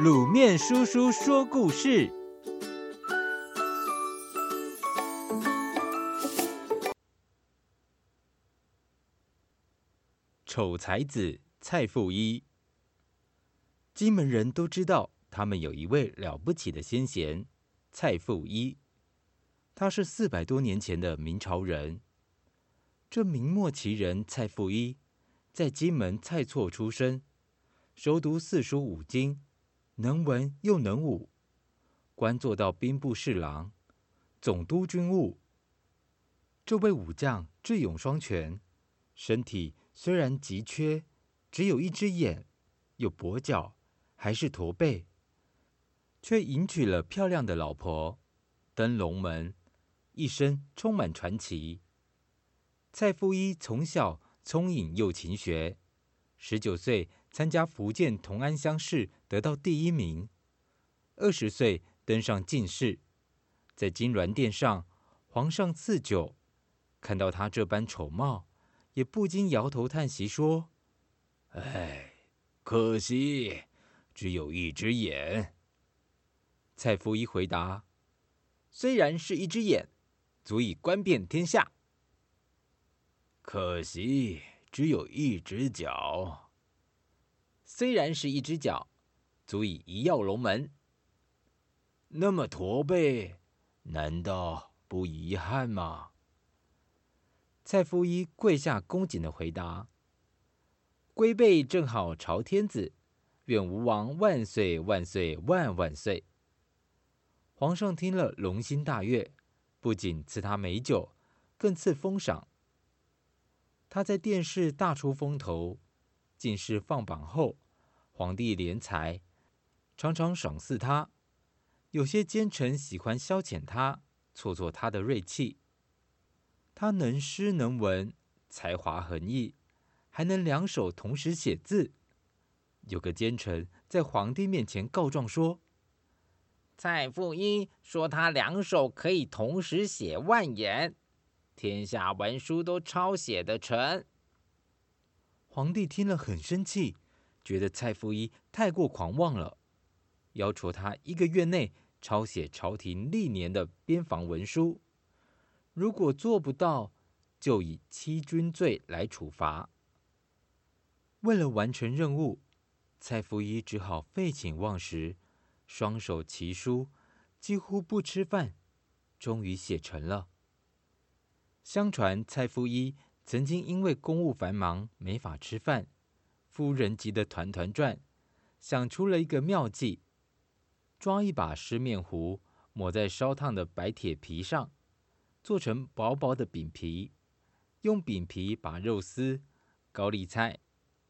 卤面叔叔说故事：丑才子蔡复一。金门人都知道，他们有一位了不起的先贤蔡复一。他是四百多年前的明朝人。这明末奇人蔡复一，在金门蔡厝出生，熟读四书五经。能文又能武，官做到兵部侍郎、总督军务。这位武将智勇双全，身体虽然极缺，只有一只眼，有跛脚，还是驼背，却迎娶了漂亮的老婆，登龙门，一生充满传奇。蔡复一从小聪颖又勤学，十九岁。参加福建同安乡试，得到第一名。二十岁登上进士，在金銮殿上，皇上赐酒，看到他这般丑貌，也不禁摇头叹息说：“哎，可惜只有一只眼。”蔡福一回答：“虽然是一只眼，足以观遍天下。可惜只有一只脚。”虽然是一只脚，足以一跃龙门。那么驼背，难道不遗憾吗？蔡夫一跪下恭谨的回答：“龟背正好朝天子，愿吴王万岁万岁万万岁！”皇上听了，龙心大悦，不仅赐他美酒，更赐封赏。他在殿试大出风头，进士放榜后。皇帝怜才，常常赏赐他。有些奸臣喜欢消遣他，挫挫他的锐气。他能诗能文，才华横溢，还能两手同时写字。有个奸臣在皇帝面前告状说：“蔡复一说他两手可以同时写万言，天下文书都抄写得成。”皇帝听了很生气。觉得蔡复一太过狂妄了，要求他一个月内抄写朝廷历年的边防文书，如果做不到，就以欺君罪来处罚。为了完成任务，蔡复一只好废寝忘食，双手齐书，几乎不吃饭，终于写成了。相传蔡复一曾经因为公务繁忙，没法吃饭。夫人急得团团转，想出了一个妙计：抓一把湿面糊，抹在烧烫的白铁皮上，做成薄薄的饼皮，用饼皮把肉丝、高丽菜、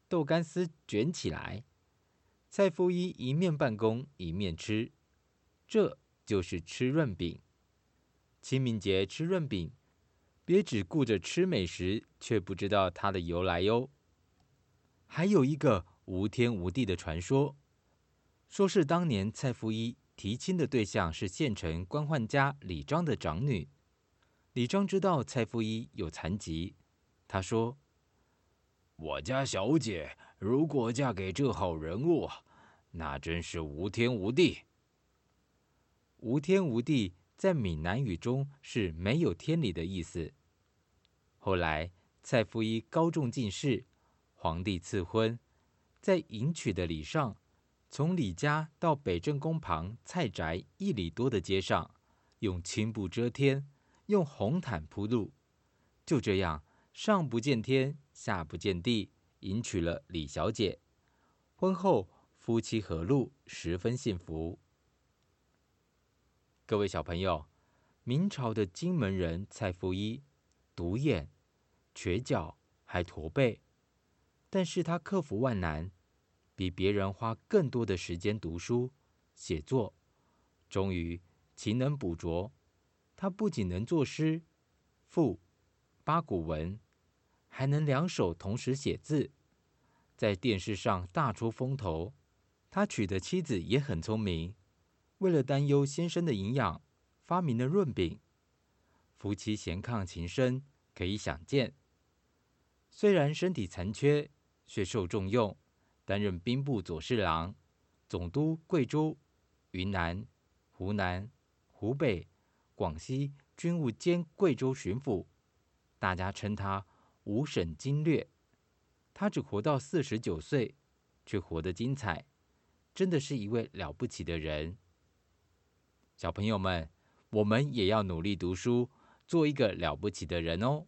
豆干丝卷起来。蔡夫一一面办公一面吃，这就是吃润饼。清明节吃润饼，别只顾着吃美食，却不知道它的由来哟。还有一个无天无地的传说，说是当年蔡福一提亲的对象是县城官宦家李章的长女。李章知道蔡福一有残疾，他说：“我家小姐如果嫁给这号人物，那真是无天无地。无天无地在闽南语中是没有天理的意思。”后来蔡福一高中进士。皇帝赐婚，在迎娶的礼上，从李家到北正宫旁蔡宅一里多的街上，用青布遮天，用红毯铺路，就这样上不见天，下不见地，迎娶了李小姐。婚后夫妻和睦，十分幸福。各位小朋友，明朝的金门人蔡福一，独眼、瘸脚，还驼背。但是他克服万难，比别人花更多的时间读书写作，终于勤能补拙。他不仅能作诗、赋、八股文，还能两手同时写字，在电视上大出风头。他娶的妻子也很聪明，为了担忧先生的营养，发明了润饼。夫妻贤伉情深，可以想见。虽然身体残缺。却受重用，担任兵部左侍郎、总督贵州、云南、湖南、湖北、广西军务兼贵州巡抚，大家称他五省经略。他只活到四十九岁，却活得精彩，真的是一位了不起的人。小朋友们，我们也要努力读书，做一个了不起的人哦。